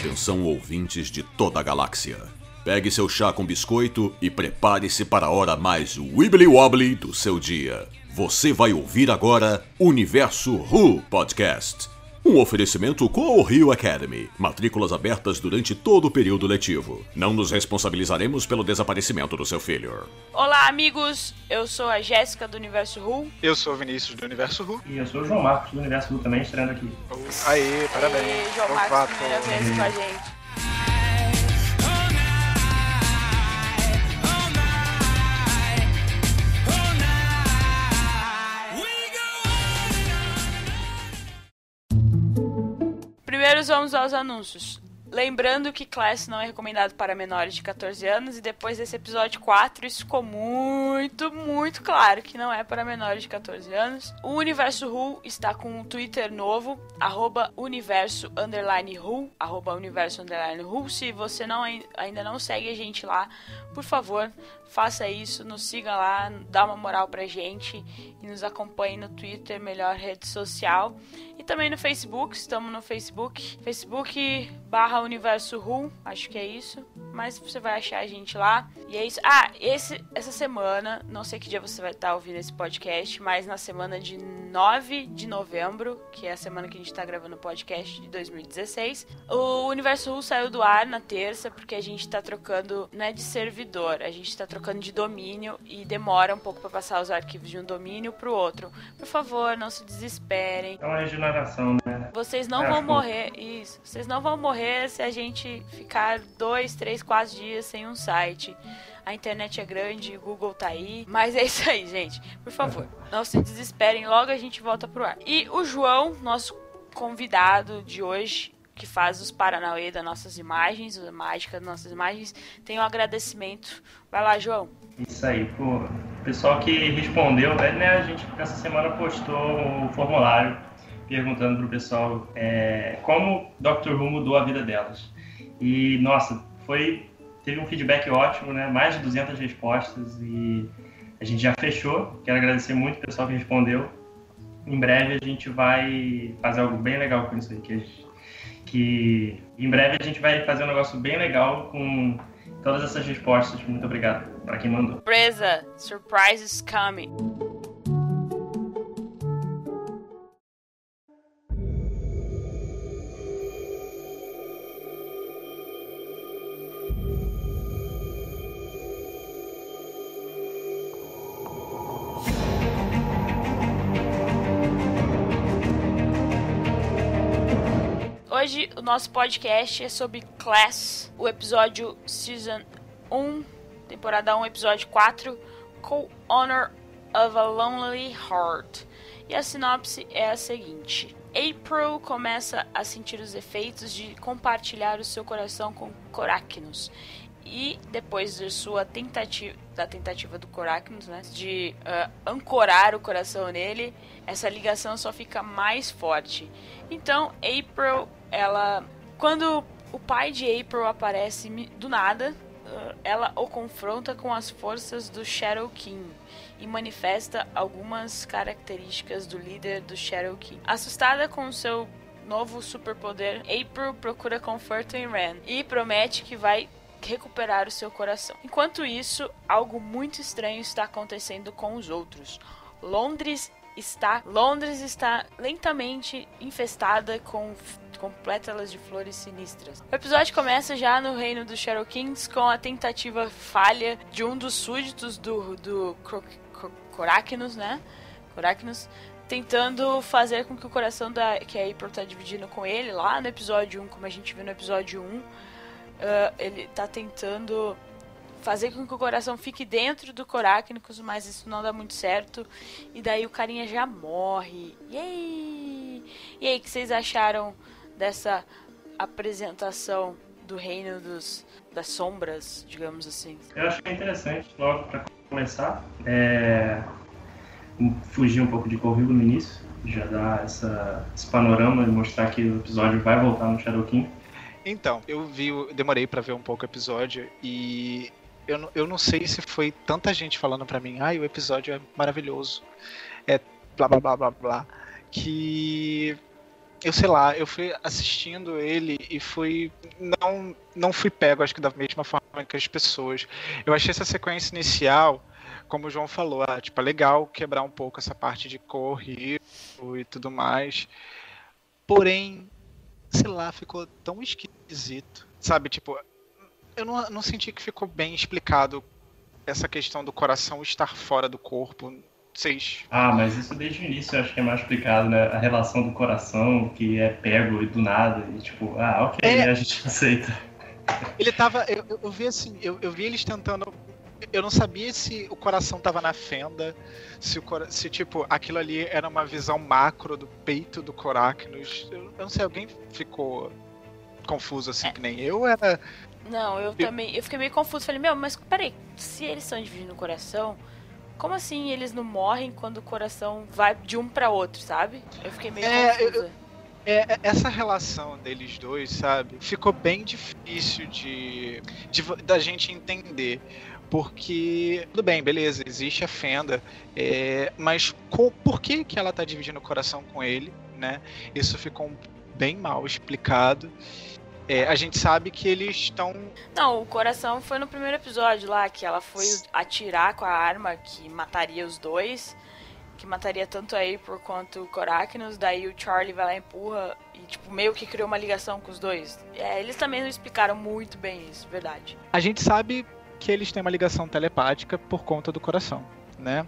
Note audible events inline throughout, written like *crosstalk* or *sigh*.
Atenção, ouvintes de toda a galáxia. Pegue seu chá com biscoito e prepare-se para a hora mais wibbly wobbly do seu dia. Você vai ouvir agora Universo Who Podcast. Um oferecimento com o Rio Academy. Matrículas abertas durante todo o período letivo. Não nos responsabilizaremos pelo desaparecimento do seu filho. Olá, amigos. Eu sou a Jéssica do Universo Who. Eu sou o Vinícius do Universo Who. E eu sou o João Marcos do Universo Who também, estreando aqui. Aê, parabéns. E João Marcos, primeira vez com a gente. Primeiro vamos aos anúncios. Lembrando que Class não é recomendado para menores de 14 anos e depois desse episódio 4 isso ficou muito, muito claro que não é para menores de 14 anos. O Universo Who está com um Twitter novo, arroba universo underline Who, arroba universo underline. Se você não, ai- ainda não segue a gente lá, por favor, faça isso, nos siga lá, dá uma moral pra gente e nos acompanhe no Twitter, melhor rede social. E também no Facebook, estamos no Facebook, Facebook barra Universo Who, acho que é isso. Mas você vai achar a gente lá. E é isso. Ah, esse, essa semana, não sei que dia você vai estar ouvindo esse podcast, mas na semana de 9 de novembro, que é a semana que a gente tá gravando o podcast de 2016, o Universo Who saiu do ar na terça, porque a gente tá trocando, não é de servidor, a gente tá trocando de domínio e demora um pouco para passar os arquivos de um domínio pro outro. Por favor, não se desesperem. É uma regeneração, né? Vocês não É, vão morrer, isso. Vocês não vão morrer se a gente ficar dois, três, quatro dias sem um site. A internet é grande, o Google tá aí. Mas é isso aí, gente. Por favor, *laughs* não se desesperem, logo a gente volta pro ar. E o João, nosso convidado de hoje, que faz os Paranauê das nossas imagens, a mágica das nossas imagens, tem um agradecimento. Vai lá, João. Isso aí, pô. O pessoal que respondeu, né? A gente essa semana postou o formulário perguntando pro pessoal é, como Doctor Who mudou a vida delas. E, nossa, foi teve um feedback ótimo, né? Mais de 200 respostas e a gente já fechou. Quero agradecer muito o pessoal que respondeu. Em breve a gente vai fazer algo bem legal com isso aí, que, que em breve a gente vai fazer um negócio bem legal com todas essas respostas. Muito obrigado para quem mandou. Surpresa! Surprise is coming. Nosso podcast é sobre Class, o episódio Season 1, temporada 1, episódio 4, Co-Honor of a Lonely Heart. E a sinopse é a seguinte: April começa a sentir os efeitos de compartilhar o seu coração com Coracnos. E depois de sua tentativa, da tentativa do Coracnos, né, de ah, ancorar o coração nele, essa ligação só fica mais forte. Então, April, ela, quando o pai de April aparece do nada, ah, ela o confronta com as forças do Shadow King e manifesta algumas características do líder do Shadow King. Assustada com seu novo superpoder, April procura conforto em Ren e promete que vai recuperar o seu coração. Enquanto isso, algo muito estranho está acontecendo com os outros. Londres está Londres está lentamente infestada com com pétalas de flores sinistras. O episódio começa já no reino dos Shadow Kings com a tentativa falha de um dos súditos do do Coracnos, né? Coracnos tentando fazer com que o coração da que a April tá dividindo com ele lá no episódio 1, como a gente viu no episódio 1, ah, ele tá tentando fazer com que o coração fique dentro do Coráqunicos, mas isso não dá muito certo. E daí o carinha já morre. Yay! E aí, o que vocês acharam dessa apresentação do reino dos, das sombras, digamos assim? Eu é interessante, logo para começar, é, fugir um pouco de Corrigo no início, já dar essa, esse panorama e mostrar que o episódio vai voltar no Shadow King. Então, eu vi, eu demorei pra ver um pouco o episódio e eu, não- eu não sei se foi tanta gente falando pra mim, ai, o episódio é maravilhoso, é blá blá blá blá blá, que eu sei lá, eu fui assistindo ele e fui. Não, não fui pego, acho que da mesma forma que as pessoas. Eu achei essa sequência inicial, como o João falou, ah, tipo, é legal quebrar um pouco essa parte de cor e tudo mais. Porém, sei lá, ficou tão esquisito. Sabe, tipo, eu não, não senti que ficou bem explicado essa questão do coração estar fora do corpo. Vocês. Ah, mas isso desde o início eu acho que é mais explicado, né? A relação do coração, que é pego e do nada, e tipo, ah, ok, é... a gente *laughs* aceita. Ele tava. Eu, eu vi assim, eu, eu vi eles tentando eu não sabia se o coração tava na fenda, se, o, se tipo, aquilo ali era uma visão macro do peito do Coráquenos. Eu, eu não sei, alguém ficou confuso assim é. que nem eu? Era. Não, eu, eu também. Eu fiquei meio confuso. Falei, meu, mas peraí, se eles estão dividindo o coração, como assim eles não morrem quando o coração vai de um para outro, sabe? Eu fiquei meio é, confusa. Eu, é, é, essa relação deles dois, sabe? Ficou bem difícil de, de da gente entender porque tudo bem, beleza, existe a fenda, é, mas com, por que que ela tá dividindo o coração com ele, né? Isso ficou bem mal explicado. É, a gente sabe que eles estão. Não, o coração foi no primeiro episódio lá, que ela foi atirar com a arma que mataria os dois. Que mataria tanto a April quanto o Coracnos. Daí o Charlie vai lá e empurra. E, tipo, meio que criou uma ligação com os dois. É, eles também não explicaram muito bem isso, verdade. A gente sabe que eles têm uma ligação telepática por conta do coração, né?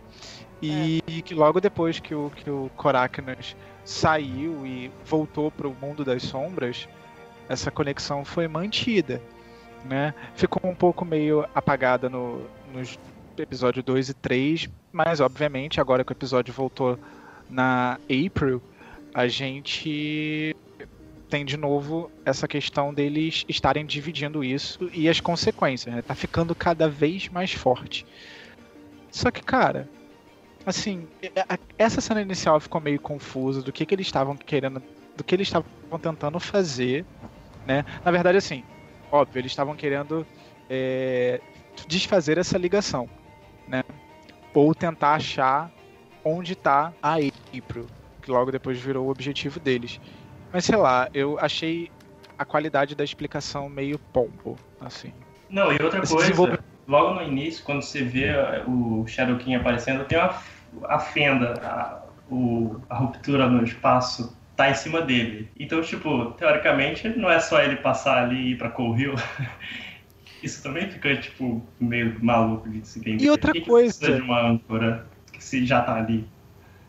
E é. que logo depois que o, que o Coracnos saiu e voltou para o mundo das sombras, essa conexão foi mantida, né? Ficou um pouco meio apagada no, nos episódios 2 e 3, mas obviamente agora que o episódio voltou na April, a gente tem de novo essa questão deles estarem dividindo isso e as consequências, né? Tá ficando cada vez mais forte. Só que, cara, assim, essa cena inicial ficou meio confusa do que, que eles estavam querendo, do que eles estavam tentando fazer, né? Na verdade, assim, óbvio, eles estavam querendo é, desfazer essa ligação, né? Ou tentar achar onde está a April, que logo depois virou o objetivo deles. Mas sei lá, eu achei a qualidade da explicação meio pombo, assim. Não, e outra Esse coisa, desenvolve... logo no início, quando você vê o Shadow King aparecendo, tem uma, a fenda, a, o, a ruptura no espaço tá em cima dele. Então, tipo, teoricamente, não é só ele passar ali e ir pra Cold Hill. *laughs* Isso também fica, tipo, meio maluco de se entender. E outra que coisa... Que de uma âncora que se já tá ali.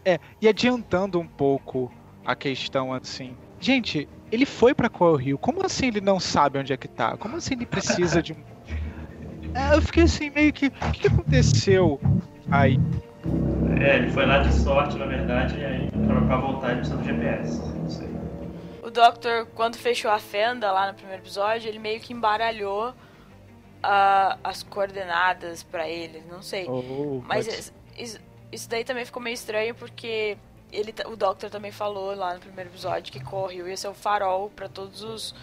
É, e adiantando um pouco a questão, assim, Gente, ele foi pra Coral Rio. Como assim ele não sabe onde é que tá? Como assim ele precisa de um. *laughs* É, eu fiquei assim, meio que. O que aconteceu aí? É, ele foi lá de sorte, na verdade, e aí pra voltar ele precisa do GPS. Não sei. O Doctor, quando fechou a fenda lá no primeiro episódio, ele meio que embaralhou uh, as coordenadas para ele. Não sei. Oh, Mas isso, isso daí também ficou meio estranho porque ele, o Doctor também falou lá no primeiro episódio que Correio ia ser o farol para todos os,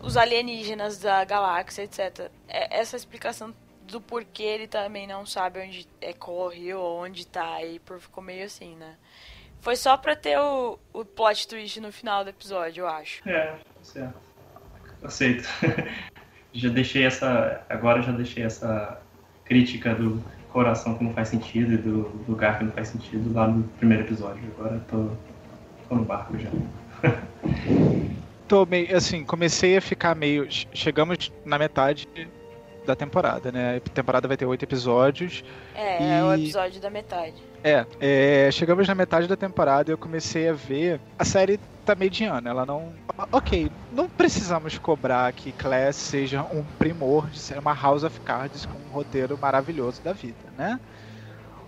os alienígenas da galáxia, etc. É, essa explicação do porquê ele também não sabe onde é Correio ou onde tá aí, por ficou meio assim, né? Foi só pra ter o, o plot twist no final do episódio, eu acho. É, certo. Aceito. *laughs* já deixei essa. Agora já deixei essa crítica do coração que não faz sentido e do lugar que não faz sentido lá no primeiro episódio. Agora tô, tô no barco já. *laughs* tô meio, assim, comecei a ficar meio. Chegamos na metade da temporada, né? A temporada vai ter oito episódios. É, e... é o episódio da metade. É, é, chegamos na metade da temporada e eu comecei a ver. A série tá mediana, ela não. Ok, não precisamos cobrar que Class seja um primor de ser uma House of Cards com um roteiro maravilhoso da vida, né?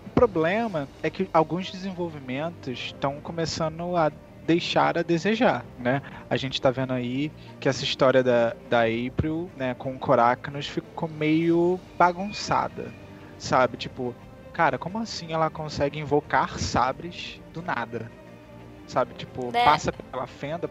O problema é que alguns desenvolvimentos estão começando a deixar a desejar, né? A gente tá vendo aí que essa história da, da April, né, com o Coracnos ficou meio bagunçada, sabe? Tipo, cara, como assim ela consegue invocar sabres do nada? Sabe? Tipo, né? passa pela fenda,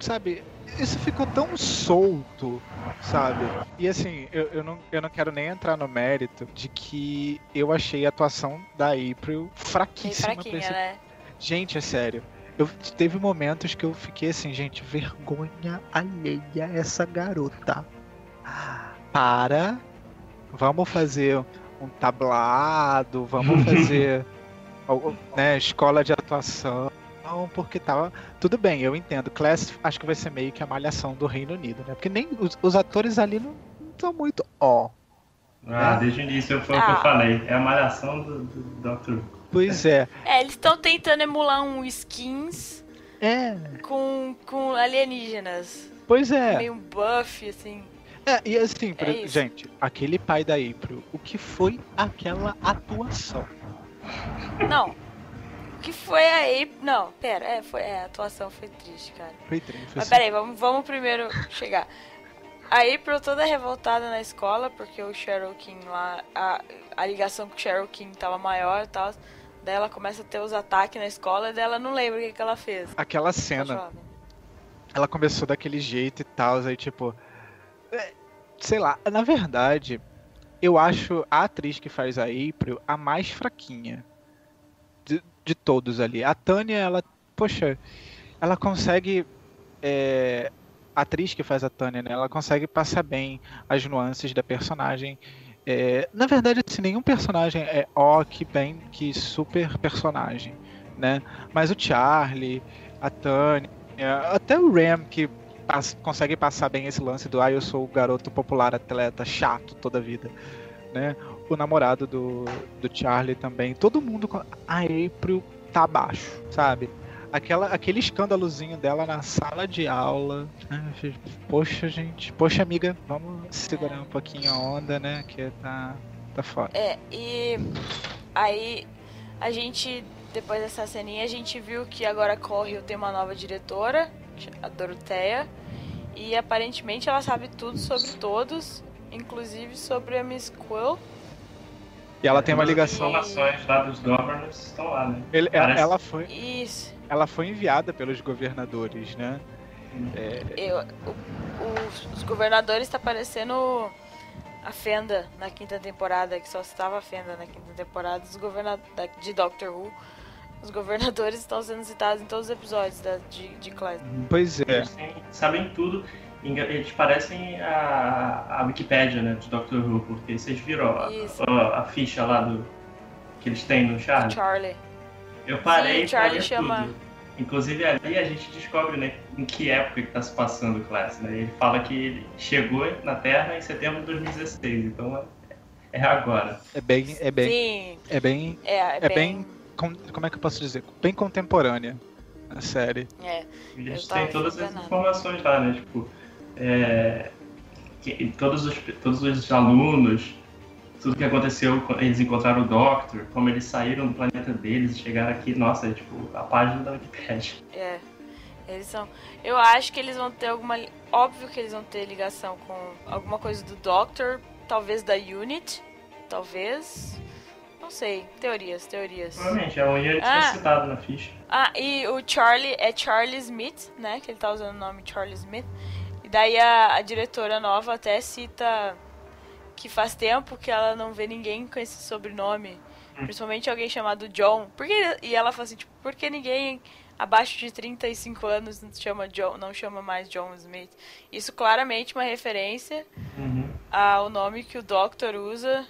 sabe? Isso ficou tão solto, sabe? E assim, eu, eu, não, eu não quero nem entrar no mérito de que eu achei a atuação da April fraquíssima. Fraquinha, né? Gente, é sério Eu teve momentos que eu fiquei assim, gente, vergonha alheia essa garota. Para. Vamos fazer um tablado, vamos *laughs* fazer né, escola de atuação, porque tava. Tudo bem, eu entendo. Class acho que vai ser meio que a malhação do Reino Unido, né? Porque nem os, os atores ali não estão muito ó. Ah, né? desde o início foi ah. o que eu ah. falei. É a malhação do, do Dr. Pois é. É, eles estão tentando emular um skins é. com, com alienígenas. Pois é. Meio um buff, assim. É, e assim, é gente, aquele pai da April, o que foi aquela atuação? Não. O que foi a April. Não, pera, é, foi, é, a atuação foi triste, cara. Foi triste. Foi Mas peraí, vamos, vamos primeiro chegar. A April toda revoltada na escola, porque o Cheryl King lá, a, a ligação com o Cheryl King tava maior e tal. Daí ela começa a ter os ataques na escola e daí ela não lembra o que, que ela fez. Aquela cena. Ela começou daquele jeito e tal, aí tipo. É, sei lá, na verdade, eu acho a atriz que faz a April a mais fraquinha de, de todos ali. A Tânia, ela, poxa, ela consegue. É, a atriz que faz a Tânia, né, ela consegue passar bem as nuances da personagem. É, na verdade, assim, nenhum personagem é ó que bem que super personagem, né? Mas o Charlie, a Tânia, até o Ram que consegue passar bem esse lance do ah, eu sou o garoto popular atleta chato toda a vida, né? O namorado do, do Charlie também, todo mundo a April tá abaixo, sabe? Aquela, aquele escândalozinho dela na sala de aula. Né? Poxa, gente. Poxa, amiga, vamos segurar um pouquinho a onda, né? Que tá, tá foda. É, e aí a gente, depois dessa ceninha, a gente viu que agora Corre tem uma nova diretora, a Doroteia. E aparentemente ela sabe tudo sobre todos, inclusive sobre a Miss Quill. E ela tem uma ligação. As informações lá dos governors estão lá, né? Ele, ela, ela foi. Isso. Ela foi enviada pelos governadores, né? É... Eu, o, os governadores tá parecendo a Fenda na quinta temporada, que só estava a Fenda na quinta temporada dos governadores de Doctor Who os governadores estão sendo citados em todos os episódios da, de, de Class. Pois é. Eles sabem tudo. Eles parecem a, a Wikipédia, né, de Doctor Who, porque vocês viram a, a, a, ficha lá do que eles têm no Charlie? Charlie. Eu parei Sim, Charlie chama... tudo. Inclusive ali a gente descobre né, em que época que está se passando o Class. Né? Ele fala que ele chegou na Terra em setembro de 2016, então é, é agora. É bem, é bem, Sim. é bem, é, é, é bem, bem como é que eu posso dizer? Bem contemporânea a série. É. E a gente tem todas as informações lá, né? Tipo, é, que, todos, os, todos os alunos, tudo que aconteceu eles encontraram o Doctor, como eles saíram do planeta deles e chegaram aqui, nossa, é tipo a página da Wikipedia. É. Eles são. Eu acho que eles vão ter alguma. Óbvio que eles vão ter ligação com alguma coisa do Doctor, talvez da Unit, talvez. Não sei. Teorias, teorias. Provavelmente, é um ia ah. citado na ficha. Ah, e o Charlie é Charlie Smith, né? Que ele tá usando o nome Charlie Smith. E daí a, a diretora nova até cita que faz tempo que ela não vê ninguém com esse sobrenome. Hum. Principalmente alguém chamado John. Porque, e ela fala assim, tipo, por que ninguém abaixo de 35 anos não chama, John, não chama mais John Smith? Isso claramente uma referência uhum. ao nome que o Doctor usa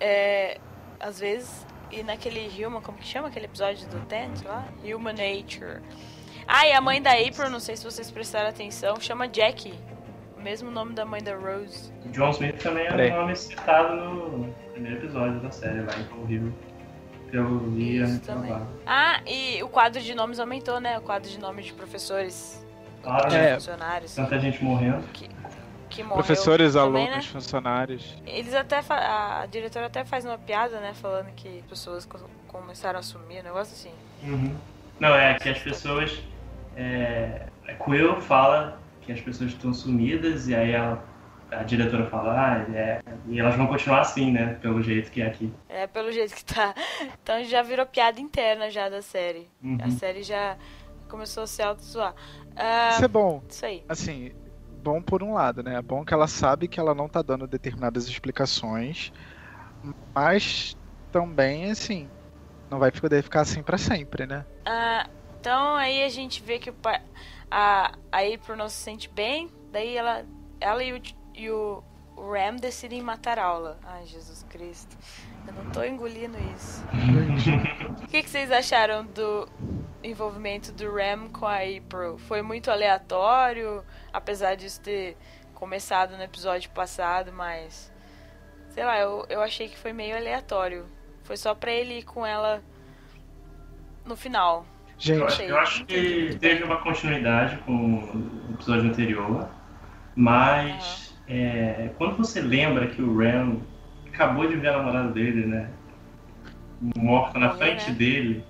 é, às vezes, e naquele Human, como que chama aquele episódio do Tent lá? Human Nature. Ah, e a mãe da April, não sei se vocês prestaram atenção, chama Jackie. O mesmo nome da mãe da Rose. John Smith também é um nome citado no primeiro episódio da série lá em Rio. Eu vi Ah, e o quadro de nomes aumentou, né? O quadro de nomes de professores. Claro, é. funcionários. Tanta gente morrendo. Que que morreu. Professores, também, alunos, né? funcionários. Eles até a diretora até faz uma piada, né, falando que pessoas começaram a sumir, um negócio assim. Uhum. Não, é que as pessoas é, Quill fala que as pessoas estão sumidas e aí ela, a diretora fala, ah, é, e elas vão continuar assim, né, pelo jeito que é aqui. É, pelo jeito que tá. Então já virou piada interna já da série. Uhum. A série já começou a se auto-zoar. Uh, isso é bom. Isso aí. Assim, bom por um lado, né? É bom que ela sabe que ela não tá dando determinadas explicações, mas também, assim, não vai poder ficar assim para sempre, né? Uh, Então aí a gente vê que o pai, a, a April não se sente bem, daí ela, ela e o, e o Ram decidem matar a aula. Ai, Jesus Cristo. Eu não tô engolindo isso. *laughs* o que, que vocês acharam do envolvimento do Ram com a April? Foi muito aleatório, apesar disso ter começado no episódio passado, mas. Sei lá, eu, eu achei que foi meio aleatório. Foi só pra ele ir com ela no final. Gente, eu acho, eu acho que teve uma continuidade com o episódio anterior, mas uhum. é, quando você lembra que o Ram acabou de ver a namorada dele, né? Morta na frente né? dele,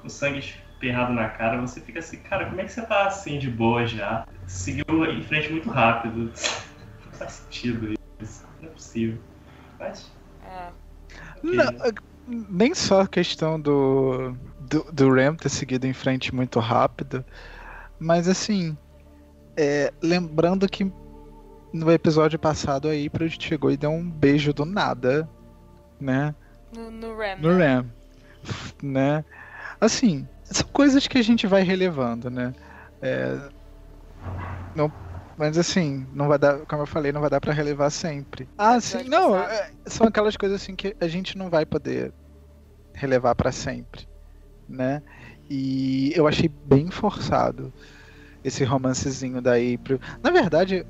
com sangue esperrado na cara, você fica assim, cara, como é que você tá assim de boa já? Seguiu em frente muito rápido. *laughs* Não faz sentido isso. Não é possível. Mas. É. Não, nem só a questão do do, do Ram ter seguido em frente muito rápido. Mas assim, é, lembrando que no episódio passado aí April chegou e deu um beijo do nada, né? No, no Ram. No né? Ram. Né? Assim, são coisas que a gente vai relevando, né? É, não, mas assim, não vai dar, como eu falei, não vai dar para relevar sempre. Ah, sim, não, é, são aquelas coisas assim que a gente não vai poder relevar para sempre né? E eu achei bem forçado esse romancezinho da April. Na verdade,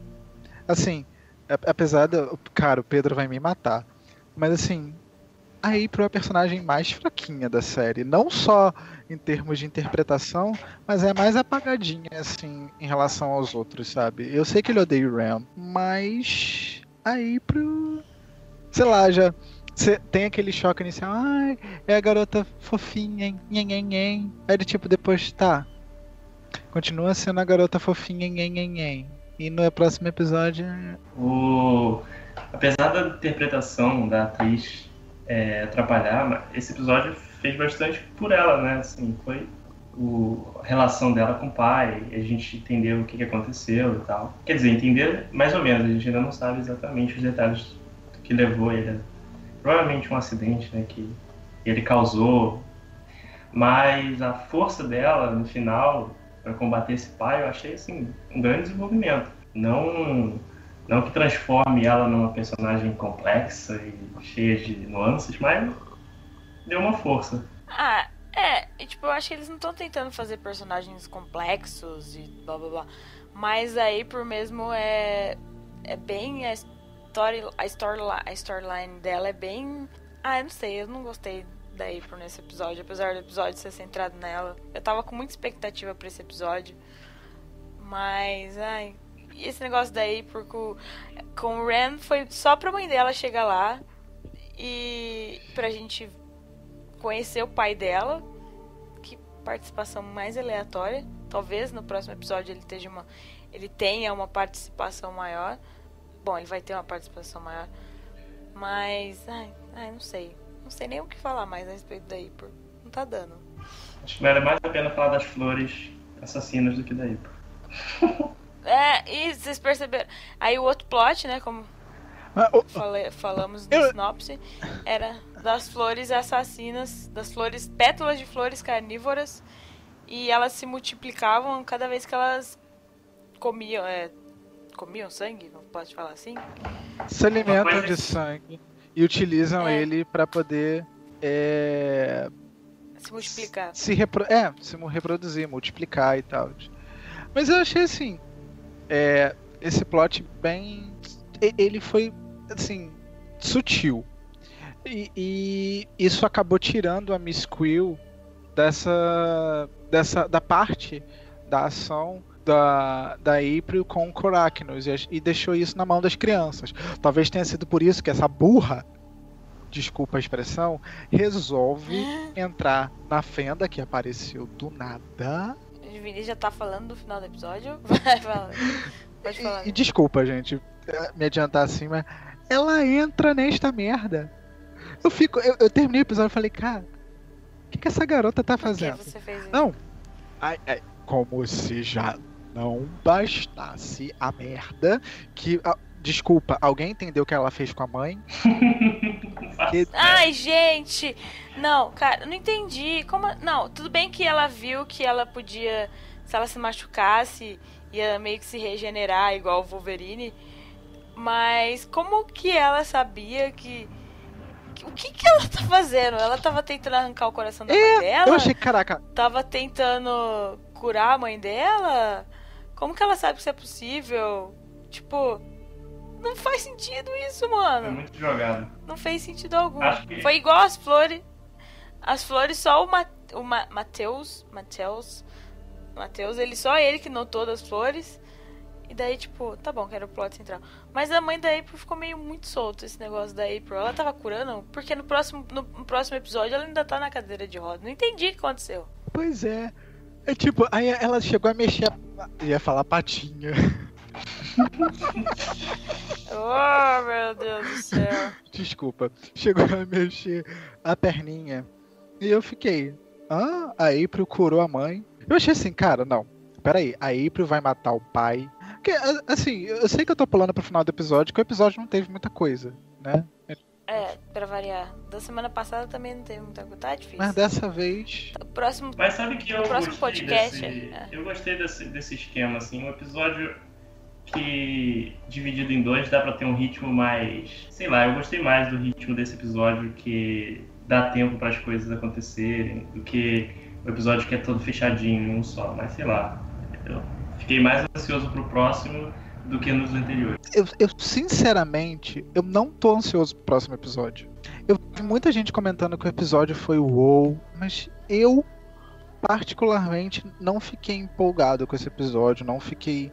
assim, apesar do. Cara, o Pedro vai me matar. Mas assim, a April é a personagem mais fraquinha da série. Não só em termos de interpretação, mas é mais apagadinha, assim, em relação aos outros, sabe? Eu sei que ele odeia o Ram, mas a April. Sei lá, já você tem aquele choque inicial, ai, é a garota fofinha, nhen, nhen, nhen. Aí tipo, depois, tá. Continua sendo a garota fofinha, nhen, nhen, nhen. E no próximo episódio. O... Apesar da interpretação da atriz é, atrapalhar, esse episódio fez bastante por ela, né? Assim, foi o, a relação dela com o pai, a gente entendeu o que, que aconteceu e tal. Quer dizer, entender mais ou menos, a gente ainda não sabe exatamente os detalhes que levou ele provavelmente um acidente né, que ele causou, mas a força dela no final para combater esse pai eu achei assim um grande desenvolvimento. Não não que transforme ela numa personagem complexa e cheia de nuances, mas deu uma força. Ah, é, tipo, eu acho que eles não estão tentando fazer personagens complexos e blá blá blá. Mas aí por mesmo é é bem é story, a, storyline, dela é bem. Ah, eu não sei, eu não gostei da April nesse episódio, apesar do episódio ser centrado nela. Eu tava com muita expectativa para esse episódio. Mas, ai. Esse negócio da April com, com o Ren foi só pra mãe dela chegar lá e pra gente conhecer o pai dela. Que participação mais aleatória. Talvez no próximo episódio ele, esteja uma, ele tenha uma participação maior. Bom, ele vai ter uma participação maior. Mas, ai, ai, não sei. Não sei nem o que falar mais a respeito da Ipor. Não tá dando. Acho que vale mais a pena falar das flores assassinas do que da Ipor. *laughs* é, e vocês perceberam. Aí o outro plot, né, como ah, oh, falei, falamos no eu... sinopse, era das flores assassinas, das flores, pétalas de flores carnívoras, e elas se multiplicavam cada vez que elas comiam, é, comiam sangue, não pode falar assim? Se alimentam de sangue e utilizam é. ele para poder é, se multiplicar. Se repro é, se reproduzir, multiplicar e tal. Mas eu achei assim, é, esse plot bem, ele foi assim sutil e, e isso acabou tirando a Miss Quill dessa dessa da parte da ação da, da April com o Coracnos e, e deixou isso na mão das crianças. Talvez tenha sido por isso que essa burra desculpa a expressão, resolve entrar na fenda que apareceu do nada. O Vini já tá falando do final do episódio? *laughs* Vai, fala. Pode falar. E, e, desculpa, gente, é, me adiantar assim, mas ela entra nesta merda. Eu fico, eu, eu terminei o episódio e falei, cara, o que, que essa garota tá fazendo? Por que você fez isso? Não, ai, ai, como se já não bastasse a merda que. desculpa, alguém entendeu o que ela fez com a mãe? *laughs* entender. Ai, gente! Não, cara, eu não entendi. Como. Não, tudo bem que ela viu que ela podia. Se ela se machucasse, ia meio que se regenerar igual o Wolverine. Mas como que ela sabia que. que- O que que ela tá fazendo? Ela tava tentando arrancar o coração da mãe dela? Eu achei, caraca, Tava tentando curar a mãe dela? Como que ela sabe que isso é possível? Tipo, não faz sentido isso, Foi mano. muito jogado. Não fez sentido algum. Acho que- Foi igual as flores. As flores, só o, Ma o Ma Mateus. Mateus. Mateus, ele só ele que notou das flores. E daí, tipo, tá bom, que era o plot central. Mas a mãe da April ficou meio muito solto esse negócio da April. Ela tava curando, porque no próximo, no, no próximo episódio ela ainda tá na cadeira de roda. Não entendi o que aconteceu. pois é. É tipo, aí ela chegou a mexer. A... Ia falar patinha. Oh, meu Deus do céu. Desculpa. Chegou a mexer a perninha. E eu fiquei. Ah, a April curou a mãe. Eu achei assim, cara, não. Peraí, a April vai matar o pai. Porque, assim, eu sei que eu tô pulando pro final do episódio, que o episódio não teve muita coisa, né? É, pra variar. Da semana passada também não teve muita coisa. Tá difícil. Mas dessa vez. O próximo. Mas sabe que eu O próximo gostei podcast, desse, é. eu gostei desse, desse esquema assim, um episódio que dividido em dois dá pra ter um ritmo mais, sei lá, eu gostei mais do ritmo desse episódio que dá tempo para as coisas acontecerem do que o episódio que é todo fechadinho em um só, mas sei lá, eu fiquei mais ansioso pro próximo do que nos anteriores. Eu, eu, sinceramente, eu não tô ansioso pro próximo episódio. Eu vi muita gente comentando que o episódio foi wow, mas eu, particularmente, não fiquei empolgado com esse episódio, não fiquei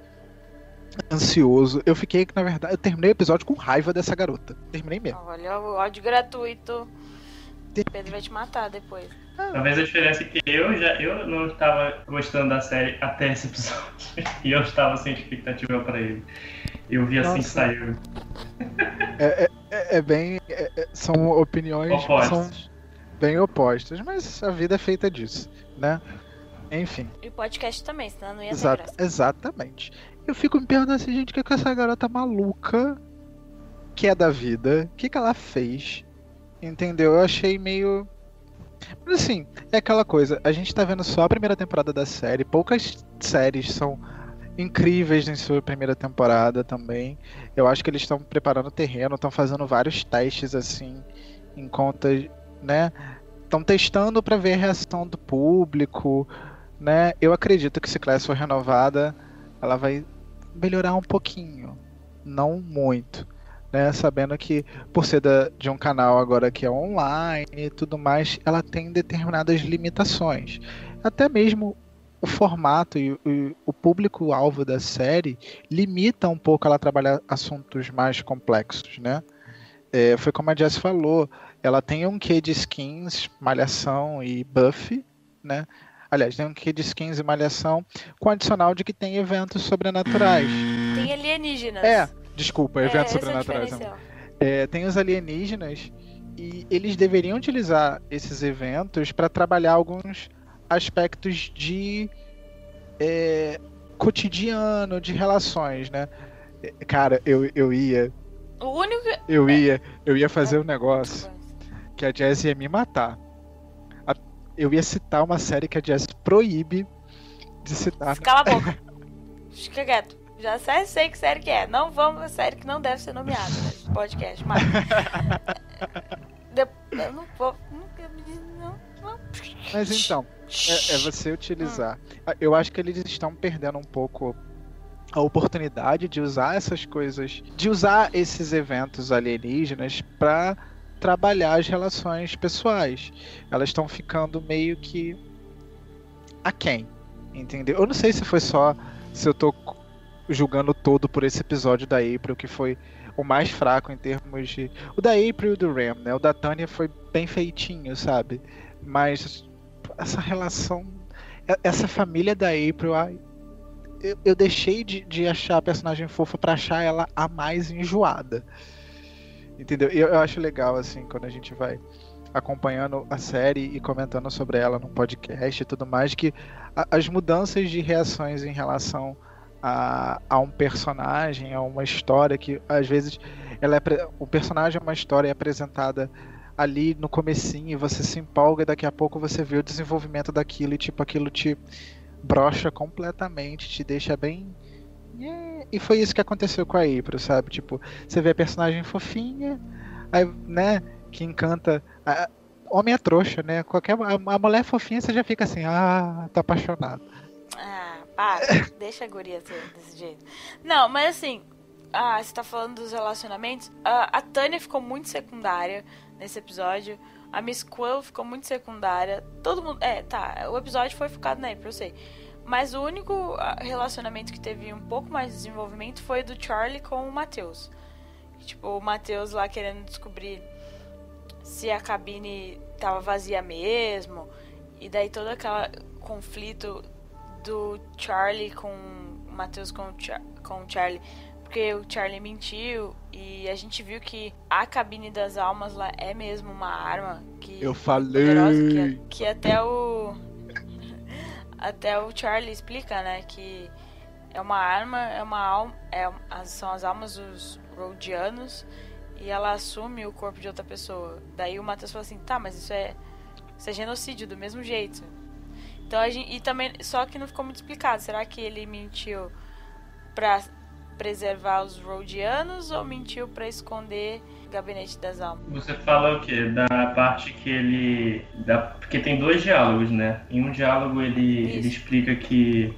ansioso. Eu fiquei, na verdade, eu terminei o episódio com raiva dessa garota. Terminei mesmo. Olha o ódio gratuito. Pedro vai te matar depois. Talvez a diferença é que eu já eu não estava gostando da série até esse episódio *laughs* e eu estava sem expectativa para ele. Eu vi assim que Nossa. saiu. É, é- é bem. é- é- são opiniões que são bem opostas, mas a vida é feita disso, né? Enfim. E o podcast também, senão não ia graça. exatamente. Eu fico me perguntando assim, gente, o que, que essa garota maluca que é da vida? O que, que ela fez? Entendeu? Eu achei meio. Mas assim, é aquela coisa, a gente tá vendo só a primeira temporada da série, poucas séries são incríveis em sua primeira temporada também. Eu acho que eles estão preparando o terreno, estão fazendo vários testes assim, em conta, né? Estão testando para ver a reação do público, né? Eu acredito que se Class for renovada, ela vai melhorar um pouquinho, não muito, né? Sabendo que por ser da- de um canal agora que é online e tudo mais, ela tem determinadas limitações. Até mesmo o formato e, o- e o público-alvo da série limita um pouco ela trabalhar assuntos mais complexos, né? É, foi como a Jess falou, ela tem um quê de skins, malhação e buff, né? Aliás, tem um quê de skins e malhação com adicional de que tem eventos sobrenaturais. Tem alienígenas. É, desculpa, eventos é, é o sobrenaturais. diferencial. É, tem os alienígenas e eles deveriam utilizar esses eventos para trabalhar alguns aspectos de é, cotidiano, de relações, né? É, Cara, eu, eu ia, O único. eu ia, eu ia fazer um negócio que a Jazz ia me matar. Eu ia citar uma série que a Jazz proíbe de citar. Cala a boca. *laughs* Fica quieto. Já sei, sei que série que é. Não vamos a série que não deve ser nomeada nesse podcast, mas. *laughs* Eu não vou. Não, não. Mas então, é, é você utilizar. Ah, Eu acho que eles estão perdendo um pouco a oportunidade de usar essas coisas, de usar esses eventos alienígenas para trabalhar as relações pessoais. Elas estão ficando meio que aquém, entendeu? Eu não sei se foi só se eu tô julgando todo por esse episódio da April que foi o mais fraco em termos de o da April e do Ram, né? O da Tânia foi bem feitinho, sabe? Mas essa relação, essa família da April, eu, eu deixei de, de achar a personagem fofa pra achar ela a mais enjoada. Entendeu? Eu, eu acho legal, assim, quando a gente vai acompanhando a série e comentando sobre ela num podcast e tudo mais, que a- as mudanças de reações em relação a, a um personagem, a uma história que às vezes ela é, o personagem é uma história é apresentada ali no comecinho e você se empolga e daqui a pouco você vê o desenvolvimento daquilo e tipo aquilo te brocha completamente, te deixa bem e foi isso que aconteceu com a April, sabe? Tipo, você vê a personagem fofinha, aí, né, que encanta. A, homem é trouxa, né? Qualquer, a, a mulher fofinha você já fica assim, ah, tá apaixonado. Ah, para, deixa a guria desse jeito. Não, mas assim, ah, você tá falando dos relacionamentos. A, a Tânia ficou muito secundária nesse episódio. A Miss Quill ficou muito secundária. Todo mundo. É, tá. O episódio foi focado na April, eu sei. Mas o único ah, relacionamento que teve um pouco mais de desenvolvimento foi do Charlie com o Matheus. Tipo, o Matheus lá querendo descobrir se a cabine tava vazia mesmo. E daí todo aquele conflito do Charlie com o Matheus com, com o Charlie. Porque o Charlie mentiu e a gente viu que a cabine das almas lá é mesmo uma arma que. Eu falei! Que, que até o *laughs* até o Charlie explica, né, que é uma arma, é uma alma, é, são as almas dos Rodianos e ela assume o corpo de outra pessoa. Daí o Matheus fala assim, tá, mas isso é, isso é genocídio do mesmo jeito. Então a gente, e também, só que não ficou muito explicado. Será que ele mentiu pra preservar os Rodianos ou mentiu para esconder Gabinete das Almas. Você fala o quê? Da parte que ele. Da, porque tem dois diálogos, né? Em um diálogo ele, ele explica que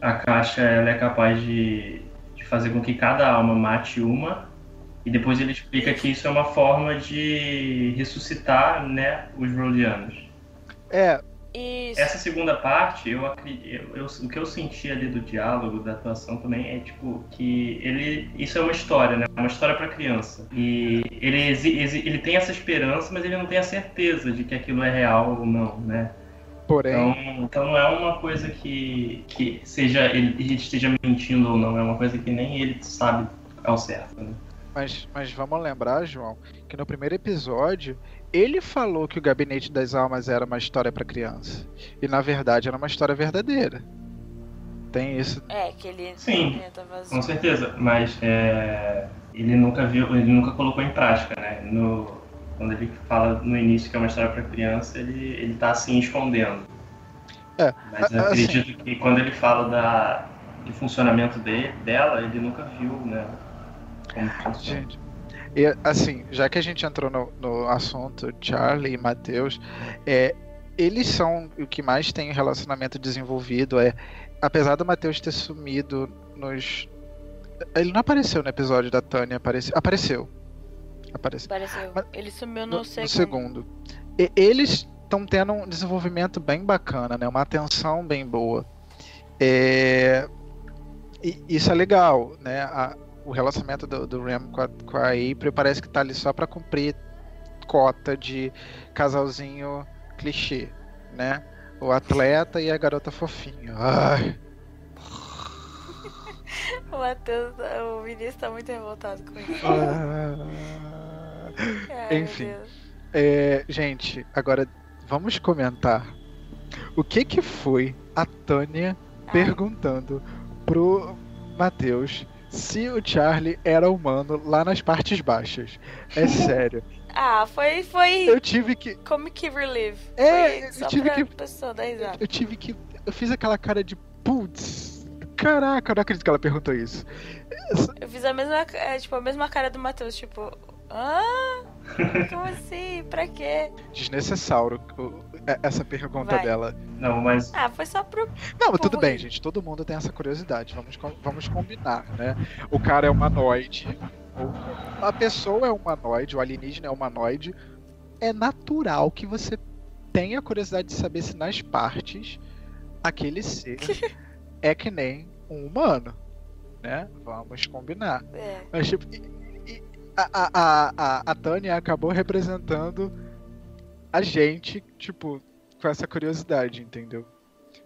a caixa ela é capaz de, de fazer com que cada alma mate uma. E depois ele explica que isso é uma forma de ressuscitar né, os Rodianos. É, isso. Essa segunda parte, eu, eu, eu, o que eu senti ali do diálogo, da atuação também, é tipo que ele. Isso é uma história, né? Uma história para criança. E ele, ele tem essa esperança, mas ele não tem a certeza de que aquilo é real ou não, né? Porém. Então, então não é uma coisa que, que seja ele, ele esteja mentindo ou não, é uma coisa que nem ele sabe ao certo, né? Mas, mas vamos lembrar, João, que no primeiro episódio ele falou que o Gabinete das Almas era uma história para criança. E na verdade era uma história verdadeira. Tem isso. É, que ele. Sim, com certeza. Mas é, ele nunca viu, ele nunca colocou em prática, né? No, quando ele fala no início que é uma história para criança, ele, ele tá assim escondendo. É, Mas eu assim, acredito que quando ele fala da, do funcionamento dele, dela, ele nunca viu, né? Como funciona. Gente, e assim, já que a gente entrou no, no assunto Charlie e Matheus, é, eles são o que mais tem relacionamento desenvolvido. É, apesar do Matheus ter sumido nos. Ele não apareceu no episódio da Tânia, apareceu. Apareceu. Apareceu. apareceu. Mas, ele sumiu no, no segundo. No segundo. E, eles estão tendo um desenvolvimento bem bacana, né? Uma atenção bem boa. É, e isso é legal, né? A, o relacionamento do, do Rem com a, com a April parece que tá ali só para cumprir cota de casalzinho clichê, né? O atleta e a garota fofinha. Ai. *laughs* o Matheus, o Vinícius tá muito revoltado com isso. Ah. Enfim. É, gente, agora vamos comentar o que que foi a Tânia Ai. perguntando pro Matheus se o Charlie era humano lá nas partes baixas. É *laughs* sério. ah, foi, foi. Eu tive que. Comic relief. É, eu tive que. Pessoa dar eu, eu tive que. Eu fiz aquela cara de putz. Caraca, eu não acredito que ela perguntou isso. Eu fiz a mesma, é, tipo, a mesma cara do Matheus, tipo, ah, como *laughs* assim? Pra quê? Desnecessário é, essa pergunta Vai. dela. Não, mas. Ah, foi só pro. Não, mas tudo bem, gente. Todo mundo tem essa curiosidade. Vamos, vamos combinar, né? O cara é humanoide. A pessoa é humanoide, o alienígena é humanoide. É natural que você tenha curiosidade de saber se nas partes aquele ser *laughs* é que nem um humano. Né? Vamos combinar. É. Mas, tipo, a, a, a, a Tânia acabou representando a gente, tipo, com essa curiosidade, entendeu?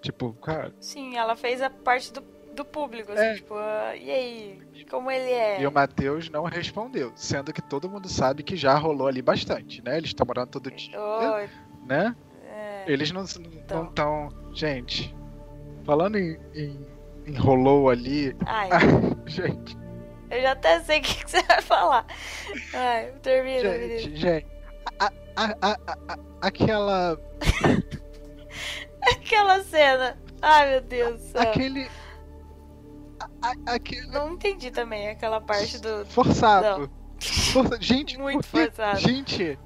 Tipo, cara. Sim, ela fez a parte do, do público, assim, é. tipo, uh, e aí? Como ele é? E o Matheus não respondeu, sendo que todo mundo sabe que já rolou ali bastante, né? Eles estão morando todo dia. Oh, né? É, Eles não estão. Então... Gente, falando em, em, em rolou ali. Ai. *laughs* gente. Eu já até sei o que, que, você vai falar. Ai, termina, gente, gente, a, a, a, aquela. *laughs* aquela cena. Ai, meu Deus do céu. Aquele. aquele... Não entendi também aquela parte do. Forçado. Força... Gente, muito forçado. Gente,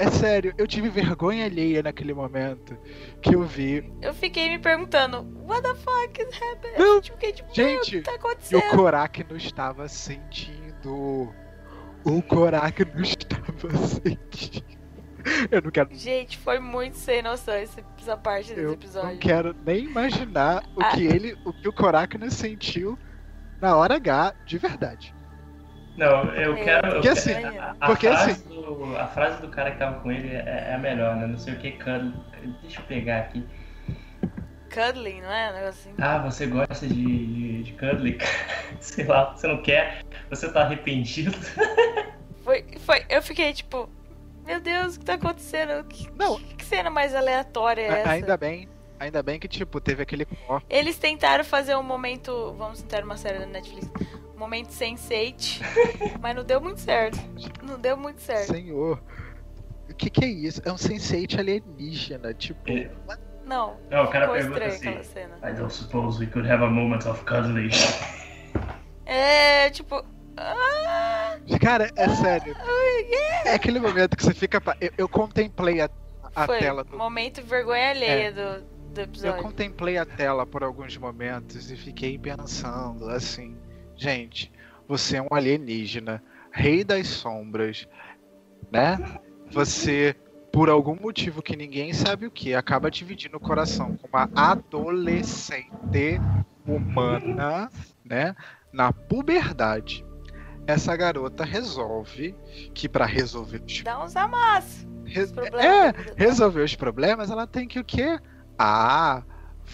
é sério, eu tive vergonha alheia naquele momento que eu vi. Eu fiquei me perguntando, what the fuck is happening? Não, fiquei, tipo, gente, tá e o Korak não estava sentindo. O Korak não estava *laughs* sentindo. Eu não quero. Gente, foi muito sem noção essa parte desse eu episódio. Eu não quero nem imaginar o ah. que ele, o que o Korakna sentiu na hora H de verdade. Não, eu é, quero. Porque assim, a, a porque frase assim. Do, a frase do cara que tava com ele é, é a melhor, né? Não sei o que, cuddling. Deixa eu pegar aqui. Cuddling, não é? Um assim. Ah, você gosta de, de, de cuddling? *laughs* sei lá, você não quer? Você tá arrependido? *laughs* foi, foi. Eu fiquei tipo. Meu Deus, o que tá acontecendo? Que, não. Que cena mais aleatória é essa? Ainda bem. Ainda bem que, tipo, teve aquele. Eles tentaram fazer um momento. Vamos tentar uma série da Netflix momento Sense8, *laughs* mas não deu muito certo. Não deu muito certo. Senhor. O que, que é isso? É um Sense8 alienígena, tipo. É. Não. Não, o cara pergunta assim. I don't suppose we could have a moment of cuddling. É, tipo. Ah, cara, é sério. É aquele momento que você fica. Eu, eu contemplei a, a Foi tela do. Momento vergonha alheia é. do, do episódio. Eu contemplei a tela por alguns momentos e fiquei pensando, assim. Gente, você é um alienígena, rei das sombras, né? Você, por algum motivo que ninguém sabe o que, acaba dividindo o coração com uma adolescente humana, né? Na puberdade. Essa garota resolve que para resolver os dá uns amassos. Re é, resolver os problemas, ela tem que o quê? Ah,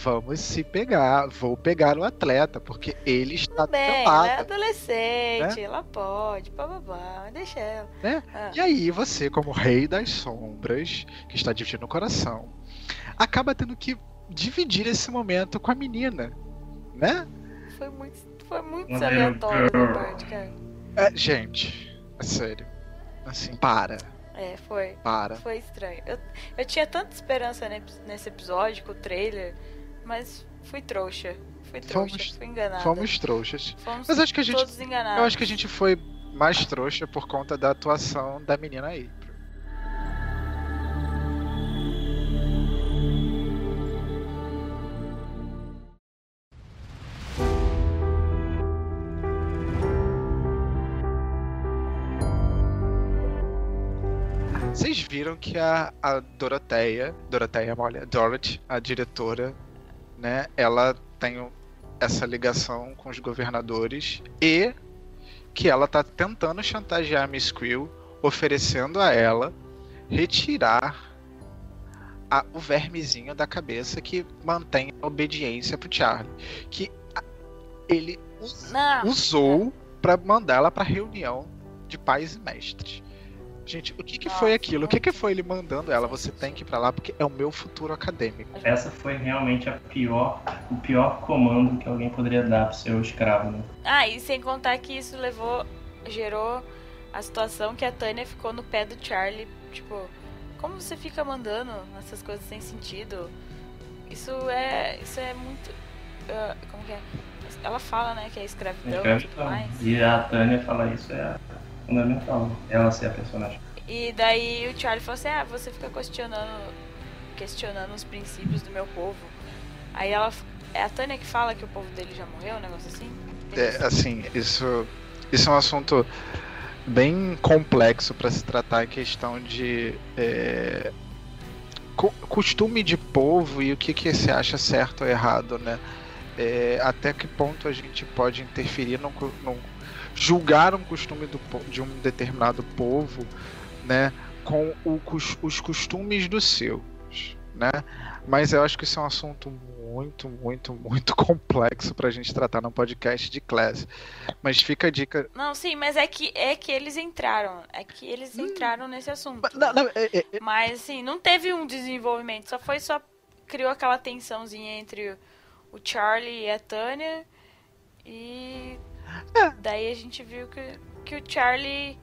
vamos se pegar, vou pegar o atleta, porque ele está bem, ela é adolescente, né? ela pode, bababá, deixa ela. Né? Ah. E aí você, como rei das sombras, que está dividindo o coração, acaba tendo que dividir esse momento com a menina, né? Foi muito, foi muito aleatório da parte, cara. É, gente, é sério. Assim, para. É, foi. Para. Foi estranho. Eu, eu tinha tanta esperança nesse episódio com o trailer mas fui trouxa. Fui trouxa, fomos, fui enganada. Fomos trouxas. Fomos mas acho que a gente. Todos enganados. Eu acho que a gente foi mais trouxa por conta da atuação da menina aí. Vocês viram que a, a Doroteia, Doroteia, olha, Dorothy, a diretora né, ela tem essa ligação com os governadores e que ela está tentando chantagear a Miss Quill, oferecendo a ela retirar a, o vermezinho da cabeça que mantém a obediência pro Charlie, que ele us, usou para mandar ela para reunião de pais e mestres. Gente, o que, que foi aquilo? O que, que foi ele mandando ela? Você tem que ir pra lá porque é o meu futuro acadêmico. Essa foi realmente a pior, o pior comando que alguém poderia dar pro seu escravo, né? Ah, e sem contar que isso levou, gerou a situação que a Tânia ficou no pé do Charlie, tipo, como você fica mandando essas coisas sem sentido? Isso é, isso é muito, uh, como que é? Ela fala, né, que é escravidão, e tudo mais. E a Tânia fala isso é fundamental, ela ser a personagem. E daí o Charlie falou assim, ah, você fica questionando, questionando os princípios do meu povo. Aí ela, é a Tânia que fala que o povo dele já morreu, um negócio assim? É, assim, isso, isso é um assunto bem complexo para se tratar em questão de é, costume de povo e o que, que se acha certo ou errado, né? É, até que ponto a gente pode interferir num, num julgar um costume do, de um determinado povo, né, com o, os costumes dos seus, né? Mas eu acho que isso é um assunto muito, muito, muito *laughs* complexo pra gente tratar num podcast de classe. Mas fica a dica. Não, sim, mas é que é que eles entraram. É que eles hum. entraram nesse assunto. Não, não, é, é, é... Mas assim, não teve um desenvolvimento. Só foi só. Criou aquela tensãozinha entre o Charlie e a Tânia. E é. Daí a gente viu que, que o Charlie